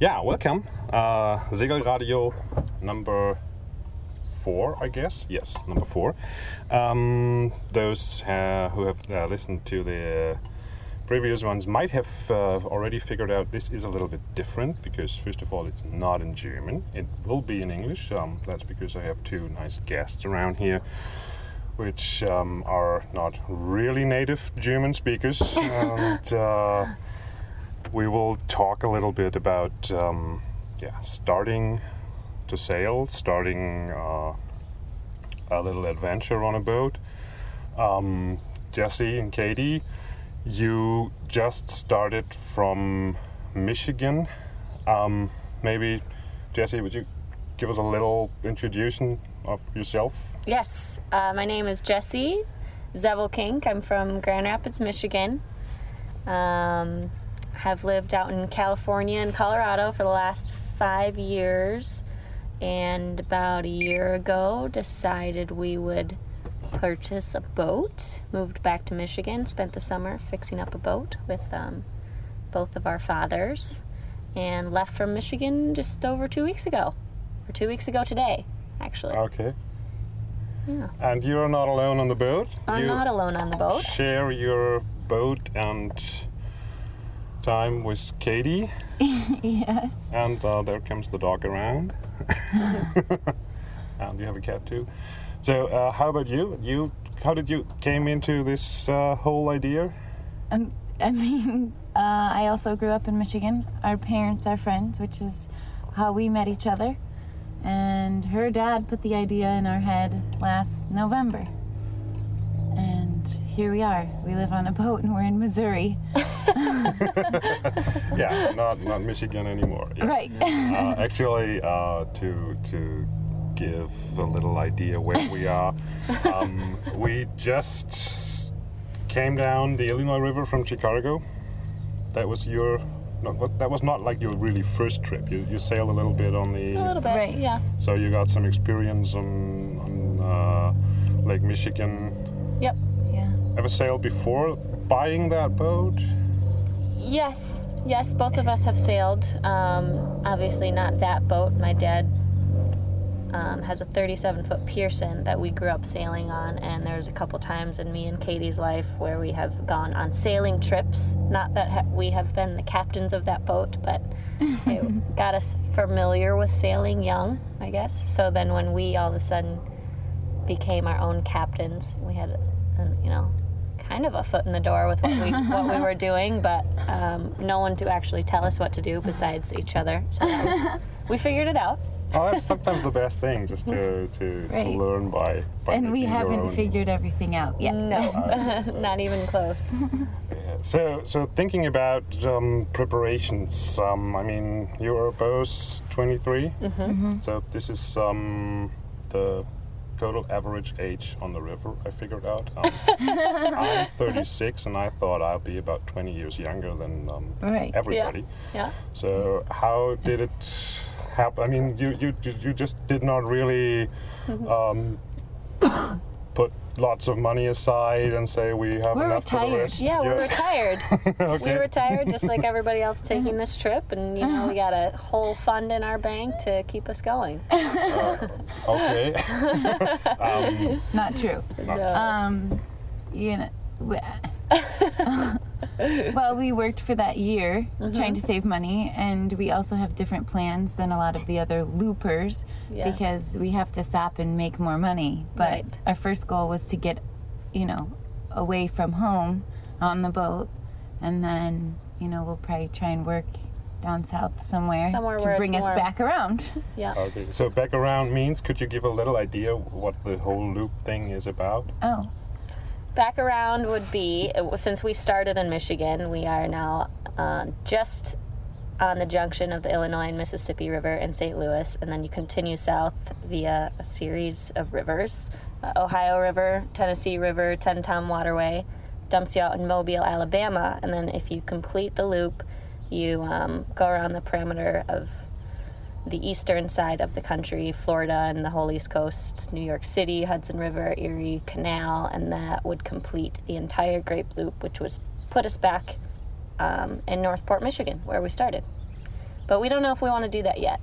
Yeah, welcome. Uh, Segelradio number four, I guess. Yes, number four. Um, those uh, who have uh, listened to the previous ones might have uh, already figured out this is a little bit different because, first of all, it's not in German. It will be in English. Um, that's because I have two nice guests around here. Which um, are not really native German speakers, and uh, we will talk a little bit about um, yeah starting to sail, starting uh, a little adventure on a boat. Um, Jessie and Katie, you just started from Michigan. Um, maybe Jessie, would you give us a little introduction of yourself? Yes, uh, my name is Jessie Zevelkink. I'm from Grand Rapids, Michigan. Um, have lived out in California and Colorado for the last five years, and about a year ago decided we would purchase a boat. Moved back to Michigan, spent the summer fixing up a boat with um, both of our fathers, and left from Michigan just over two weeks ago, or two weeks ago today, actually. Okay. Yeah. And you're not alone on the boat. I'm you not alone on the boat. Share your boat and time with Katie, yes. and uh, there comes the dog around. and you have a cat too. So, uh, how about you? You, how did you came into this uh, whole idea? Um, I mean, uh, I also grew up in Michigan. Our parents are friends, which is how we met each other. And her dad put the idea in our head last November. And here we are. We live on a boat and we're in Missouri. yeah, not not Michigan anymore. Yeah. Right. uh, actually, uh, to to give a little idea where we are, um, we just came down the Illinois River from Chicago. That was your. Not, what- that was not like your really first trip. You, you sailed a little bit on the. A little bit, Right. yeah. So you got some experience on, on uh, Lake Michigan. Yep. Yeah. Ever sailed before buying that boat? Yes, yes, both of us have sailed. Um, obviously, not that boat. My dad um, has a 37 foot Pearson that we grew up sailing on, and there's a couple times in me and Katie's life where we have gone on sailing trips. Not that ha- we have been the captains of that boat, but it got us familiar with sailing young, I guess. So then when we all of a sudden became our own captains, we had, you know, kind of a foot in the door with what we what we were doing, but um, no one to actually tell us what to do besides each other. So was, we figured it out. Oh, that's sometimes the best thing, just to, to, to learn by, by And we haven't own. figured everything out yet. No, not even close. Yeah. So, so thinking about um, preparations, um, I mean, you are both 23, Mm-hmm. so this is um, the total average age on the river. I figured out. Um, I'm 36, and I thought I'd be about 20 years younger than um, Right. everybody. Yeah. So, how did it happen? I mean, you you you you just did not really um, put lots of money aside and say we have We're enough for the retired. rest. Yeah, we're retired. okay. We retired just like everybody else taking this trip, and you know we got a whole fund in our bank to keep us going. okay. um, Not true. So, Um, you know. we- well, we worked for that year trying to save money, and we also have different plans than a lot of the other loopers Yes. because we have to stop and make more money. But Right. our first goal was to get, you know, away from home on the boat, and then, you know, we'll probably try and work down south somewhere, Somewhere to bring us warm. back around. yeah. Oh, okay. So back around means could you give a little idea what the whole loop thing is about? oh, Back around would be since we started in Michigan, we are now uh, just on the junction of the Illinois and Mississippi River in St. Louis, and then you continue south via a series of rivers uh, Ohio River, Tennessee River, Tenn-Tom Waterway, dumps you out in Mobile, Alabama, and then if you complete the loop, you um, go around the perimeter of the eastern side of the country, Florida and the whole East Coast, New York City, Hudson River, Erie Canal, and that would complete the entire Great Loop, which was put us back um, in Northport, Michigan, where we started. but we don't know if we want to do that yet.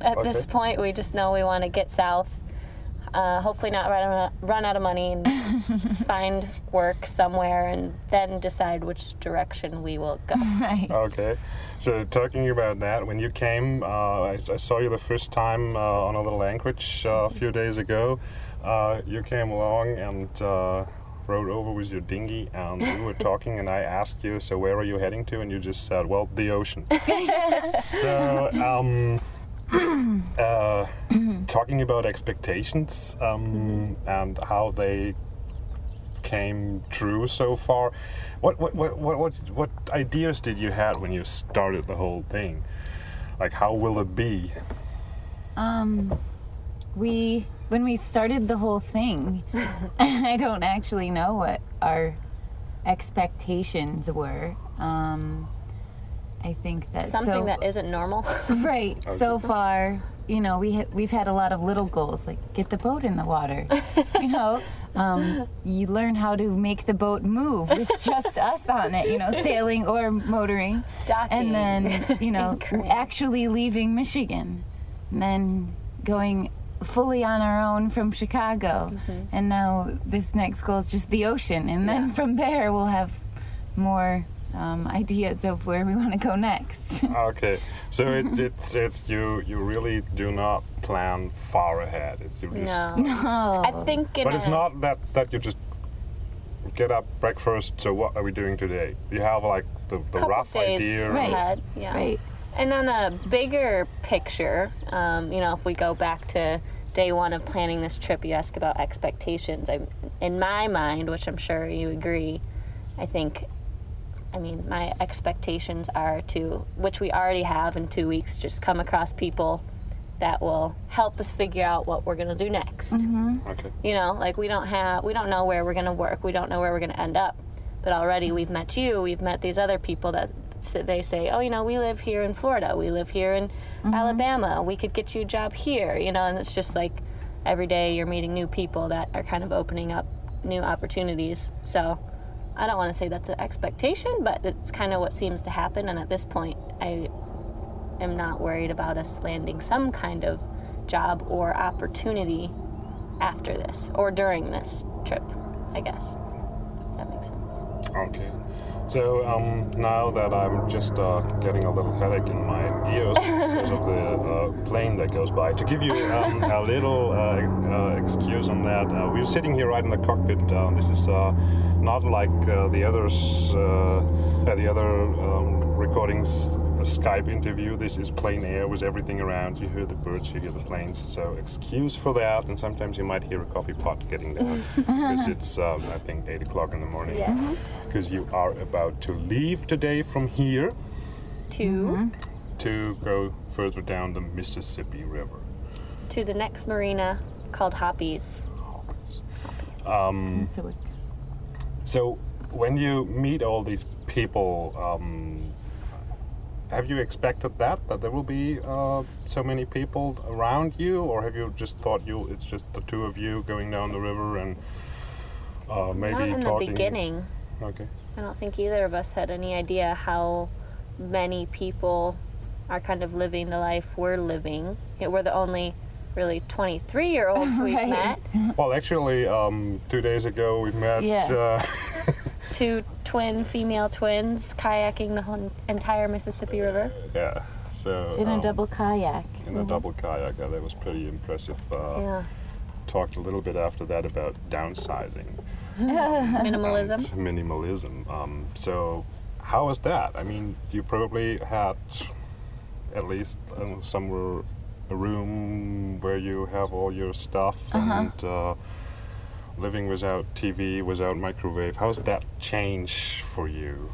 At this point, we just know we want to get south. Uh, hopefully, not run out, run out of money and find work somewhere, and then decide which direction we will go. Right. Okay, so talking about that, when you came, uh, I, I saw you the first time uh, on a little anchorage uh, a few days ago. Uh, you came along and uh, rode over with your dinghy, and we were talking, and I asked you, "So where are you heading to?" And you just said, "Well, the ocean." so, um, uh, talking about expectations um, and how they came true so far. What what what what what, what ideas did you have when you started the whole thing? Like how will it be? Um, we when we started the whole thing, I don't actually know what our expectations were. Um, I think that Something so, that isn't normal. right so far, you know, we ha- we've had a lot of little goals like get the boat in the water. you know, um, you learn how to make the boat move with just us on it. You know, sailing or motoring. Docking. and then you know actually leaving Michigan, and then going fully on our own from Chicago, Mm-hmm. and now this next goal is just the ocean, and then Yeah. from there we'll have more um, ideas of where we want to go next. Okay, so it, it's it's you you really do not plan far ahead. It's you just. no. oh, I think in But it's not that that you just get up breakfast. So what are we doing today? You have like the, the rough days idea. Right. ahead. Yeah. right. And on a bigger picture, um, you know, if we go back to day one of planning this trip, you ask about expectations. I, in my mind, which I'm sure you agree, I think, I mean, my expectations are to, which we already have in two weeks, just come across people that will help us figure out what we're gonna do next. Mm-hmm. Okay. You know, like we don't have, we don't know where we're gonna work, we don't know where we're gonna end up. But already we've met you, we've met these other people that they say, oh, you know, we live here in Florida, we live here in mm-hmm. Alabama, we could get you a job here, you know, and it's just like every day you're meeting new people that are kind of opening up new opportunities. So I don't want to say that's an expectation, but it's kind of what seems to happen. And at this point, I am not worried about us landing some kind of job or opportunity after this or during this trip, I guess. That makes sense. Okay. So um, now that I'm just uh, getting a little headache in my ears because of the uh, plane that goes by, to give you um, a little uh, uh, excuse on that, uh, we're sitting here right in the cockpit. Uh, this is not like uh, the others, uh, uh, the other um, recordings. A Skype interview. This is plain air with everything around. You hear the birds, you hear the planes. So excuse for that, and sometimes you might hear a coffee pot getting down because it's um, I think eight o'clock in the morning Yes. because you are about to leave today from here 2 to go further down the Mississippi River. to the next marina called Hoppies. Um, So it- so, when you meet all these people, um, have you expected that that there will be uh, so many people around you, or have you just thought you it's just the two of you going down the river and uh, maybe Not in talking? the beginning. Okay. I don't think either of us had any idea how many people are kind of living the life we're living. We're the only really 23 year olds we've Right. met. Well, actually, um, two days ago we met. Yeah. Uh, Two twin female twins kayaking the whole entire Mississippi River. yeah. So in a um, double kayak. in a double kayak. Uh, that was pretty impressive. Uh, Yeah. Talked a little bit after that about downsizing Minimalism. minimalism. Um, so, how was that? I mean, you probably had at least uh, somewhere a room where you have all your stuff and uh, living without TV, without microwave. How's that change for you?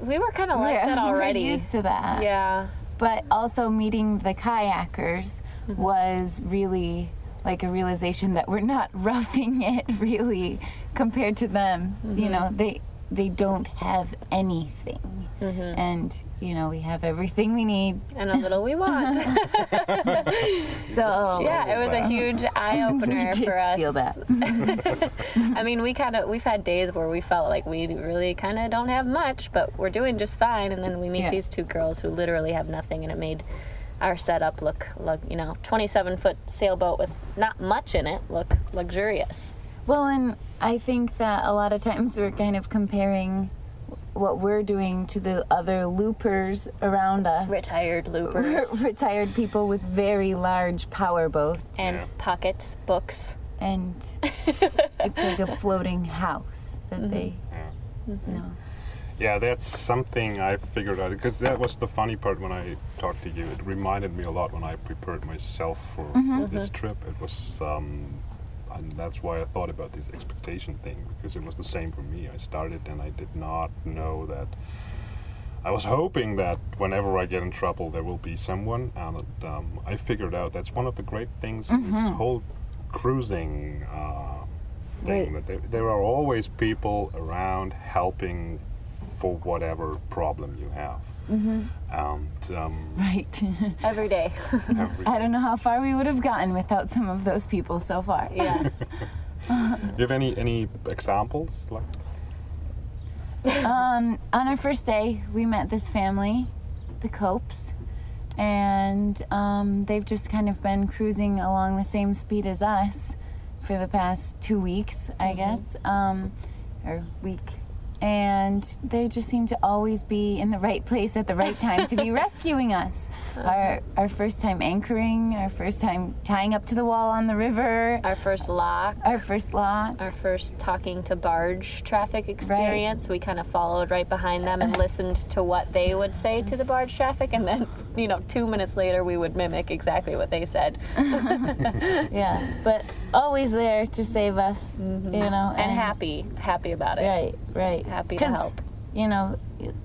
We were kind of like that already. We're used to that. Yeah. But also meeting the kayakers Mm-hmm. was really like a realization that we're not roughing it really compared to them. Mm-hmm. You know, they they don't have anything. Mm-hmm. And, you know, we have everything we need. And a little we want. So, yeah, it was a huge eye opener did for us. steal that. I mean, we kind of we've had days where we felt like we really kind of don't have much, but we're doing just fine. And then we meet Yeah. these two girls who literally have nothing, and it made our setup look look you know 27 foot sailboat with not much in it look luxurious. Well, and I think that a lot of times we're kind of comparing what we're doing to the other loopers around us. Retired loopers Retired people with very large power boats. and Yeah. pockets books. and it's like a floating house that mm-hmm. they Yeah. you know Yeah, that's something I figured out because that was the funny part when I talked to you. It reminded me a lot when I prepared myself for mm-hmm. this trip. It was, um, and that's why I thought about this expectation thing because it was the same for me. I started and I did not know that. I was hoping that whenever I get in trouble, there will be someone, and um, I figured out that's one of the great things of this whole cruising uh, thing. Right. That there, there are always people around helping for whatever problem you have. And um, right Every day. every, i don't know how far we would have gotten without some of those people so far yes. Do you have any any examples? Like, um, on our first day we met this family the copes and um, they've just kind of been cruising along the same speed as us for the past two weeks i guess um, or week and they just seem to always be in the right place at the right time to be rescuing us our, our first time anchoring our first time tying up to the wall on the river Our first lock. our first lock, our first talking to barge traffic experience. We kind of followed right behind them and listened to what they would say to the barge traffic, and then, you know, two minutes later, we would mimic exactly what they said. yeah but always there to save us mm-hmm. you know And happy, happy about it. Right, right. Happy to help. You know,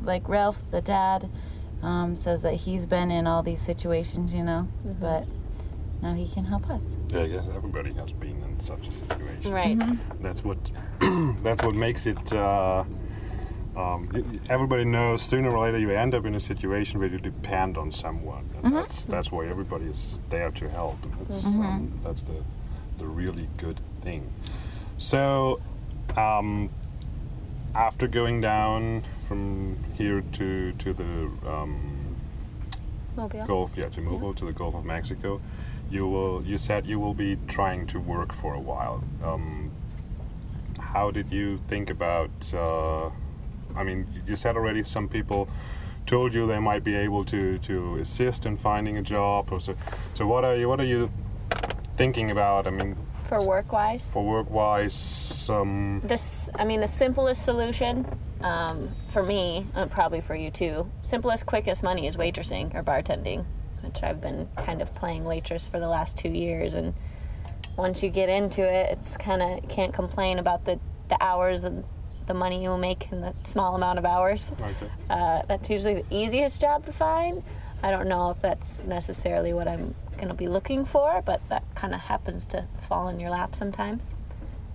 like Ralph, the dad, um, says that he's been in all these situations, you know, Mm-hmm. but now he can help us. yeah, I guess everybody has been in such a situation. Right. That's what that's what makes it. Uh, um, y- y- everybody knows sooner or later you end up in a situation where you depend on someone, and that's that's why everybody is there to help. And that's um, that's the the really good thing. So, um, after going down from here to to the um, Mobile. Gulf, yeah, to Mobile to the Gulf of Mexico, you will. You said you will be trying to work for a while. Um, how did you think about? Uh, I mean, you said already some people told you they might be able to to assist in finding a job. Or so, so what are you? What are you thinking about? I mean, For work wise. for work wise, um, This, I mean, the simplest solution um, for me, and probably for you too, simplest, quickest money is waitressing or bartending, which I've been kind of playing waitress for the last two years. And once you get into it, it's kind of can't complain about the, the hours and the money you will make in the small amount of hours. okay. Uh, that's usually the easiest job to find. I don't know if that's necessarily what I'm going to be looking for, but that kind of happens to fall in your lap sometimes.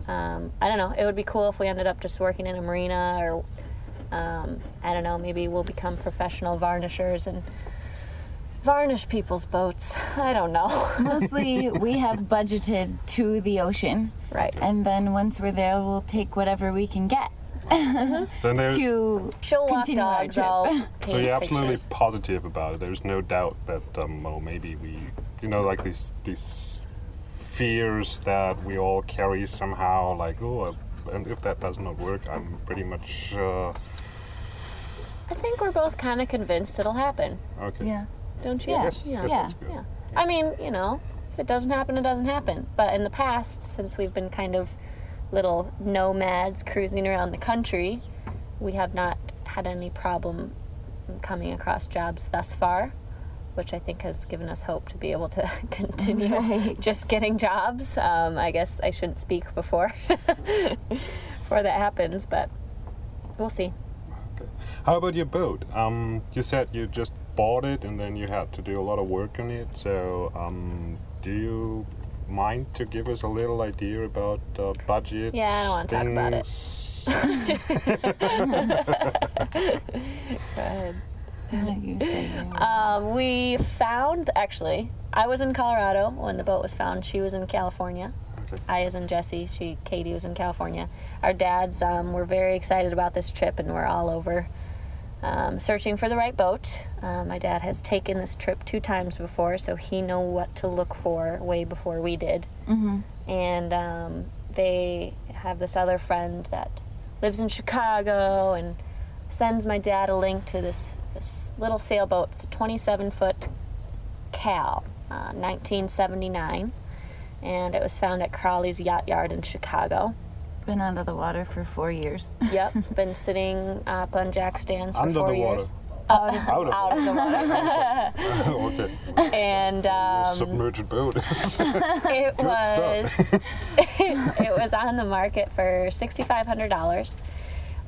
Um, I don't know. It would be cool if we ended up just working in a marina, or um, I don't know. Maybe we'll become professional varnishers and varnish people's boats. I don't know. Mostly, we have budgeted to the ocean, right. and then once we're there, we'll take whatever we can get Then there, to She'll walk our dogs. trip. I'll So you're absolutely pictures. positive about it. There's no doubt that um, well, maybe we, you know, like these these fears that we all carry somehow. Like, oh, uh, and if that does not work, I'm pretty much uh, I think we're both kind of convinced it'll happen. okay. Yeah. Don't you? Yeah. Yes, Yeah. yes, Yeah. that's good. Yeah. I mean, you know, if it doesn't happen, it doesn't happen. But in the past, since we've been kind of little nomads cruising around the country, we have not had any problem coming across jobs thus far, which I think has given us hope to be able to continue Right. just getting jobs. Um, I guess I shouldn't speak before before that happens, but we'll see. Okay. How about your boat? Um, you said you just bought it and then you had to do a lot of work on it. So, um, do you mind to give us a little idea about uh, budget? Yeah, I don't wanna talk about it. it. Go ahead. You say you- Um, we found actually. I was in Colorado when the boat was found. She was in California. okay. I was in Jessie. She, Katie, was in California. Our dads um, were very excited about this trip, and we're all over um, searching for the right boat. Uh, my dad has taken this trip two times before, so he know what to look for way before we did. Mhm. And um, they have this other friend that lives in Chicago and sends my dad a link to this this little sailboat. It's a 27 foot Cal, uh, 1979, and it was found at Crawley's Yacht Yard in Chicago. Been out of the water for four years. Yep, been sitting up on jack stands for Under four the water. years. Out of Out of Out of the water, okay. and um, Submerged boat. it Good was stuff. it was on the market for $6,500.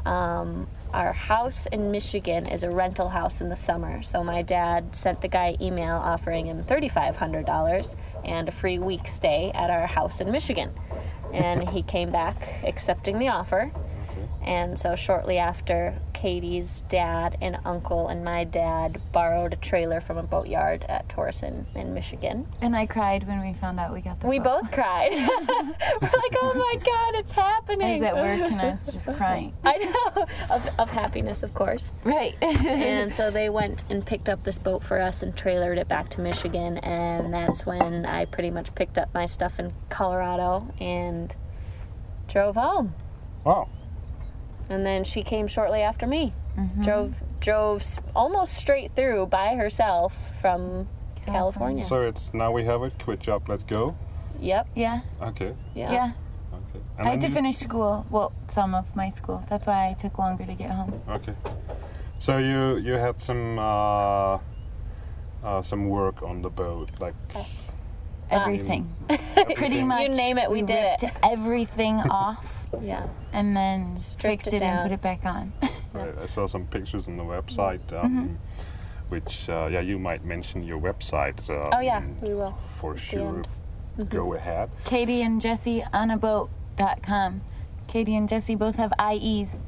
Um, our house in Michigan is a rental house in the summer, so my dad sent the guy email offering him $3,500 and a free week stay at our house in Michigan. And he came back accepting the offer. And so shortly after, Katie's dad and uncle and my dad borrowed a trailer from a boatyard at Torresen in Michigan. And I cried when we found out we got the We boat. both cried. We're like, oh my God, it's happening. I was at work and I was just crying. I know. Of, of happiness, of course. Right. And so they went and picked up this boat for us and trailered it back to Michigan. And that's when I pretty much picked up my stuff in Colorado and drove home. wow. And then she came shortly after me. Mm-hmm. Drove drove almost straight through by herself from California. So it's now we have it. Quit job. Let's go. Yep. yeah. Okay. Yeah. Yeah. Okay. I had to you- finish school. Well, some of my school. That's why I took longer to get home. Okay. So you you had some uh, uh, some work on the boat, like Yes. Everything. Pretty much. You name it, we did it. everything off Yeah. and then Stripped fixed it it, and put it back on. Right, I saw some pictures on the website, Mm-hmm. um, which uh, yeah, you might mention your website. Um, Oh yeah, we will. For sure. end. Go ahead. Katie and Jessie on a boat.com. Katie and Jessie both have IEs.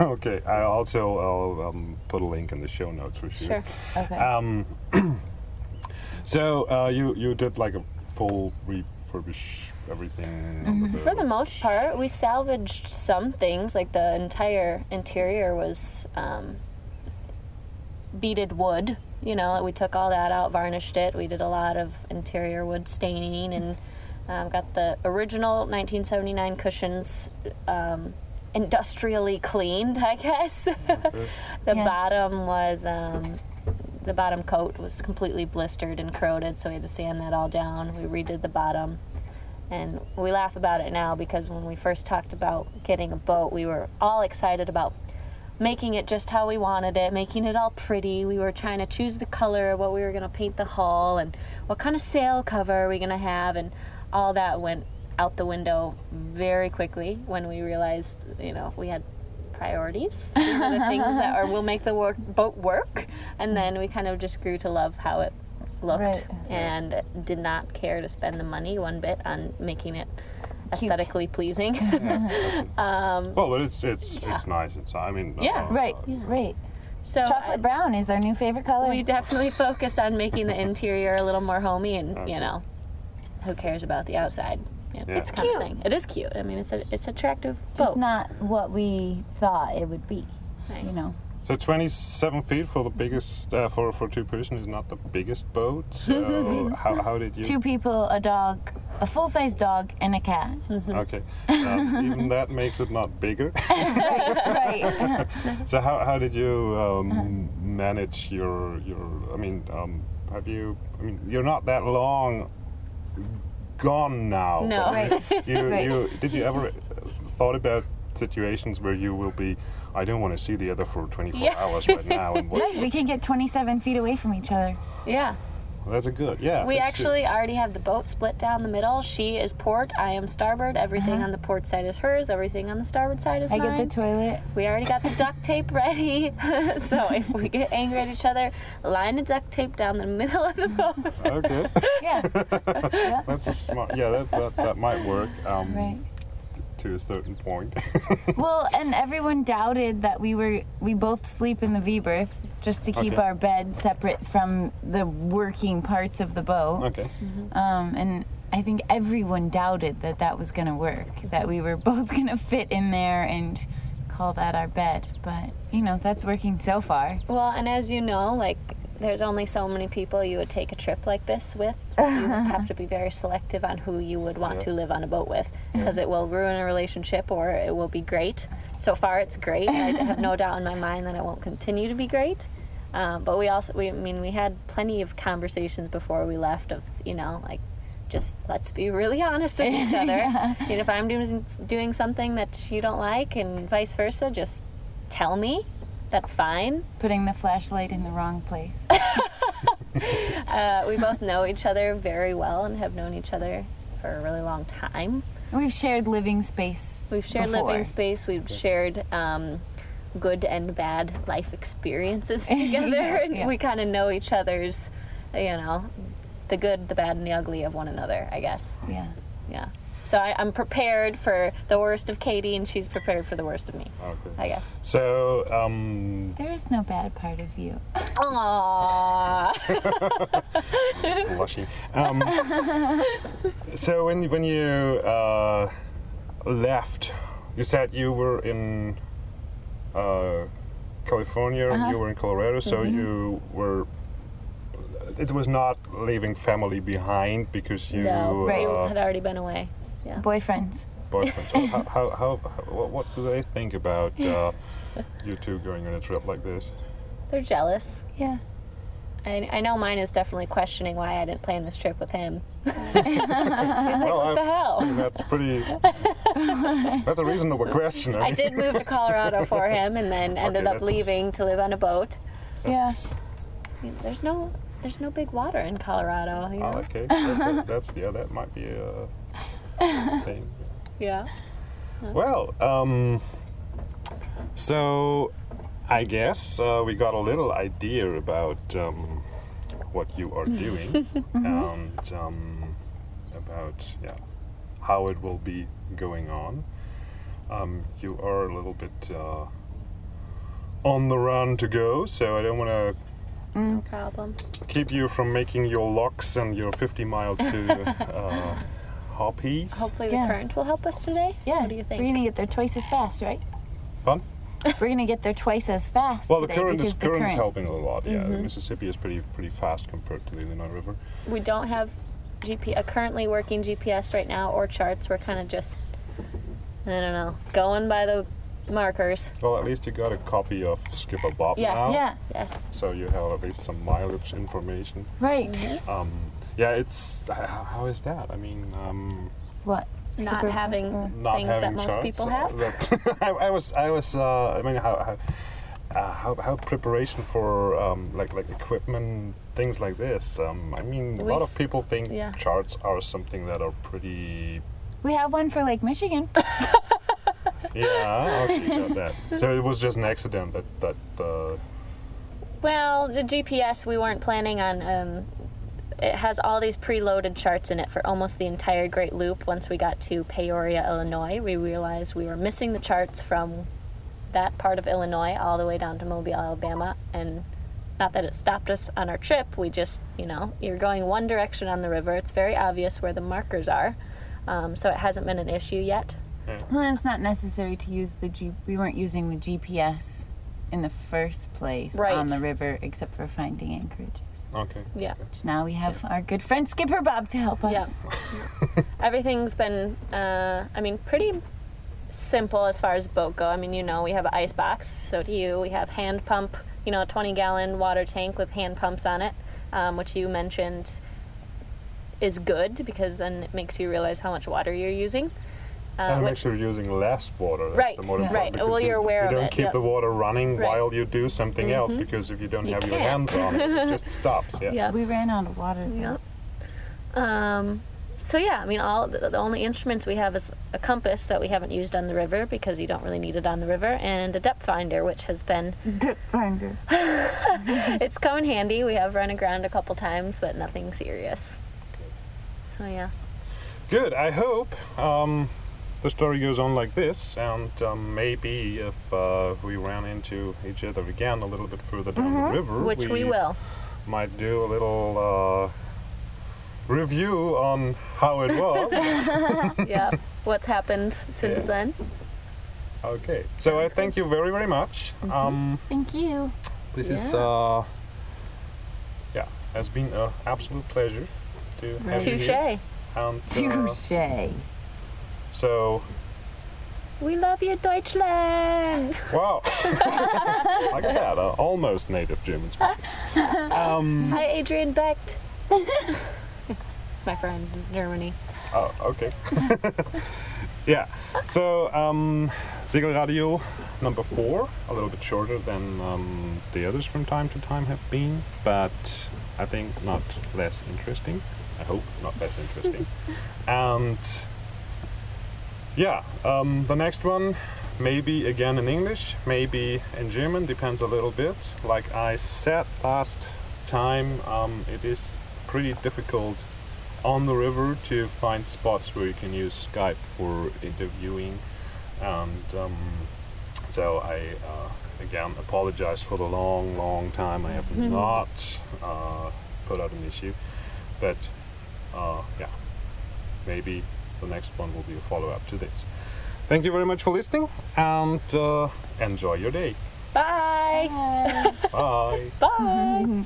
okay. I also I'll um, put a link in the show notes for sure. Sure. Okay. So uh, you you did like a full refurbish everything on the. For the most part, we salvaged some things. Like the entire interior was um, beaded wood. You know, we took all that out, varnished it. We did a lot of interior wood staining and um, got the original 1979 cushions um, industrially cleaned, I guess. the Yeah. bottom was. Um, the bottom coat was completely blistered and corroded, so we had to sand that all down. We redid the bottom. And we laugh about it now because when we first talked about getting a boat, we were all excited about making it just how we wanted it, making it all pretty. We were trying to choose the color, what we were going to paint the hull, and what kind of sail cover are we going to have, and all that went out the window very quickly when we realized, you know, we had priorities. These are the things that are will make the work, boat work, and then we kind of just grew to love how it looked Right. and did not care to spend the money one bit on making it aesthetically pleasing. um, Well, but it's it's Yeah. it's nice. It's I mean. Yeah. uh, right, uh, right. so Chocolate I- brown is our new favorite color. we definitely focused on making the interior a little more homey, and you know, who cares about the outside? You know, Yeah. It's It's kind of cute. thing. It is cute. I mean, it's a it's attractive Just boat. not what we thought it would be. Right. You know. So 27 feet for the biggest uh, for for two person is not the biggest boat. So how, how did you? Two people, a dog, a full size dog, and a cat. Okay, um, even that makes it not bigger. right. so how, how did you um, manage your your? I mean, um, have you? I mean, you're not that long gone now. No. Right. You, Right. you did you ever uh, thought about situations where you will be? I don't want to see the other for 24 Yeah. hours right now. And what, Right. We can get 27 feet away from each other. Yeah. that's a good. Yeah. We that's actually already have the boat split down the middle. She is port, I am starboard. Everything on the port side is hers. Everything on the starboard side is I mine. I get the toilet. We already got the duct tape ready. so if we get angry at each other, line the duct tape down the middle of the boat. Okay. Yeah. that's a smart. Yeah, that, that that might work. Um, right. To a certain point. Well, and everyone doubted that we were we both sleep in the V berth just to keep Okay. our bed separate from the working parts of the boat. okay. Um, and I think everyone doubted that that was going to work, that we were both going to fit in there and call that our bed. But, you know, that's working so far. Well, and as you know, like there's only so many people you would take a trip like this with. You have to be very selective on who you would want Yeah. to live on a boat with because it will ruin a relationship or it will be great. So far, it's great. I have no doubt in my mind that it won't continue to be great. Um, but we also, we I mean, we had plenty of conversations before we left of, you know, like just let's be really honest with each other. And if I'm doing doing something that you don't like, and vice versa, just tell me. That's fine. Putting the flashlight in the wrong place. Uh, we both know each other very well and have known each other for a really long time. We've shared living space. We've shared Before. living space. We've shared um, good and bad life experiences together, and yeah. we kind of know each other's, you know, the good, the bad, and the ugly of one another. I guess. Yeah. Yeah. So I, I'm prepared for the worst of Katie, and she's prepared for the worst of me. Okay. I guess. So, um, There is no bad part of you. Aww. blushing. Um, so when when you uh, left, you said you were in uh, California. Uh-huh. You were in Colorado, so Mm-hmm. you were. It was not leaving family behind because you no, right. uh, had already been away. Yeah. Boyfriends. boyfriend. So how, how, how, how what, what do they think about uh, you two going on a trip like this? They're jealous. Yeah. I, I know mine is definitely questioning why I didn't plan this trip with him. Well, what the hell? That's pretty. that's a reasonable question. I did move to Colorado for him, and then ended up leaving to live on a boat. That's, There's no, there's no big water in Colorado. You know? Oh, okay. That's, a, that's yeah. That might be a thing. Yeah. Well, um, so I guess uh, we got a little idea about um, what you are doing and um, about yeah how it will be going on. Um, you are a little bit uh, on the run to go, so I don't want to No problem. keep you from making your locks and your 50 miles to uh, Hoppies. Hopefully Yeah. the current will help us today. Yeah. What do you think? We're gonna get there twice as fast, right? Fun? We're gonna get there twice as fast. Well, the today current is because the current's current- helping a lot. Yeah, Mm-hmm. the Mississippi is pretty pretty fast compared to the Illinois River. We don't have GP a currently working GPS right now or charts. We're kind of just, I don't know, going by the markers. Well, at least you got a copy of Skipper Bob Yes. now. Yeah. Yes. So you have at least some mileage information. Right. Mm-hmm. Um, yeah, it's h- how is that? I mean, um, What? Not Skipper- having or- not things that most charts, people uh, have. that- I, I was I was uh, I mean how. how uh, how, how preparation for um, like like equipment things like this um, I mean a lot of people think yeah. charts are something that are pretty We have one for Lake Michigan. yeah okay got that so it was just an accident that that uh, Well, the GPS we weren't planning on. Um, it has all these preloaded charts in it for almost the entire Great Loop. Once we got to Peoria, Illinois, we realized we were missing the charts from that part of Illinois all the way down to Mobile, Alabama, and not that it stopped us on our trip. We just, you know, you're going one direction on the river. It's very obvious where the markers are, um, so it hasn't been an issue yet. Well, it's not necessary to use the G. We weren't using the GPS in the first place on the river, except for finding anchorages. Okay Yeah. So now we have our good friend Skipper Bob to help us. Yeah. Everything's been, uh, I mean, pretty simple as far as boat go. I mean, you know, we have an ice box, so do you. We have hand pump, you know, a 20 gallon water tank with hand pumps on it, um, which you mentioned is good because then it makes you realize how much water you're using. Uh, and which- make sure you're using less water. That's Right, the more yeah. right. because Well, you, you're aware you of don't it, keep yep. the water running Right. Mm-hmm. while you do something else because if you don't You have your can't. hands on it, it just stops. Yeah. yeah. We ran out of water. Yep. Um, so yeah, I mean, all the, the only instruments we have is a compass that we haven't used on the river because you don't really need it on the river, and a depth finder, which has been depth finder. it's come in handy. We have run aground a couple times, but nothing serious. So yeah. Good. I hope um, the story goes on like this, and um, maybe if uh, we ran into each other again a little bit further down the river, Mm-hmm. Which we will. might do a little uh, review on how it was. yeah. What's happened since Yeah. then? okay. So I thank you very, very much. Um, Thank you. this is Yeah. uh, yeah, has been an absolute pleasure to have you Touche. here. And uh, Touche. So We love you, Deutschland. Wow. like I said, uh, almost native German speakers. Um, Hi, Adrian Becht. it's my friend in Germany. oh, okay. yeah. So, um, Segelradio number four, a little bit shorter than um, the others from time to time have been, but I think not less interesting. I hope not less interesting. and yeah, um, the next one, maybe again in English, maybe in German, depends a little bit. Like I said last time, um, it is pretty difficult on the river to find spots where you can use Skype for interviewing, and um, so I uh, again apologize for the long, long time. I have not uh, put out an issue, but uh, yeah, maybe the next one will be a follow up to this. Thank you very much for listening and uh, enjoy your day. Bye. Bye. Bye. Bye.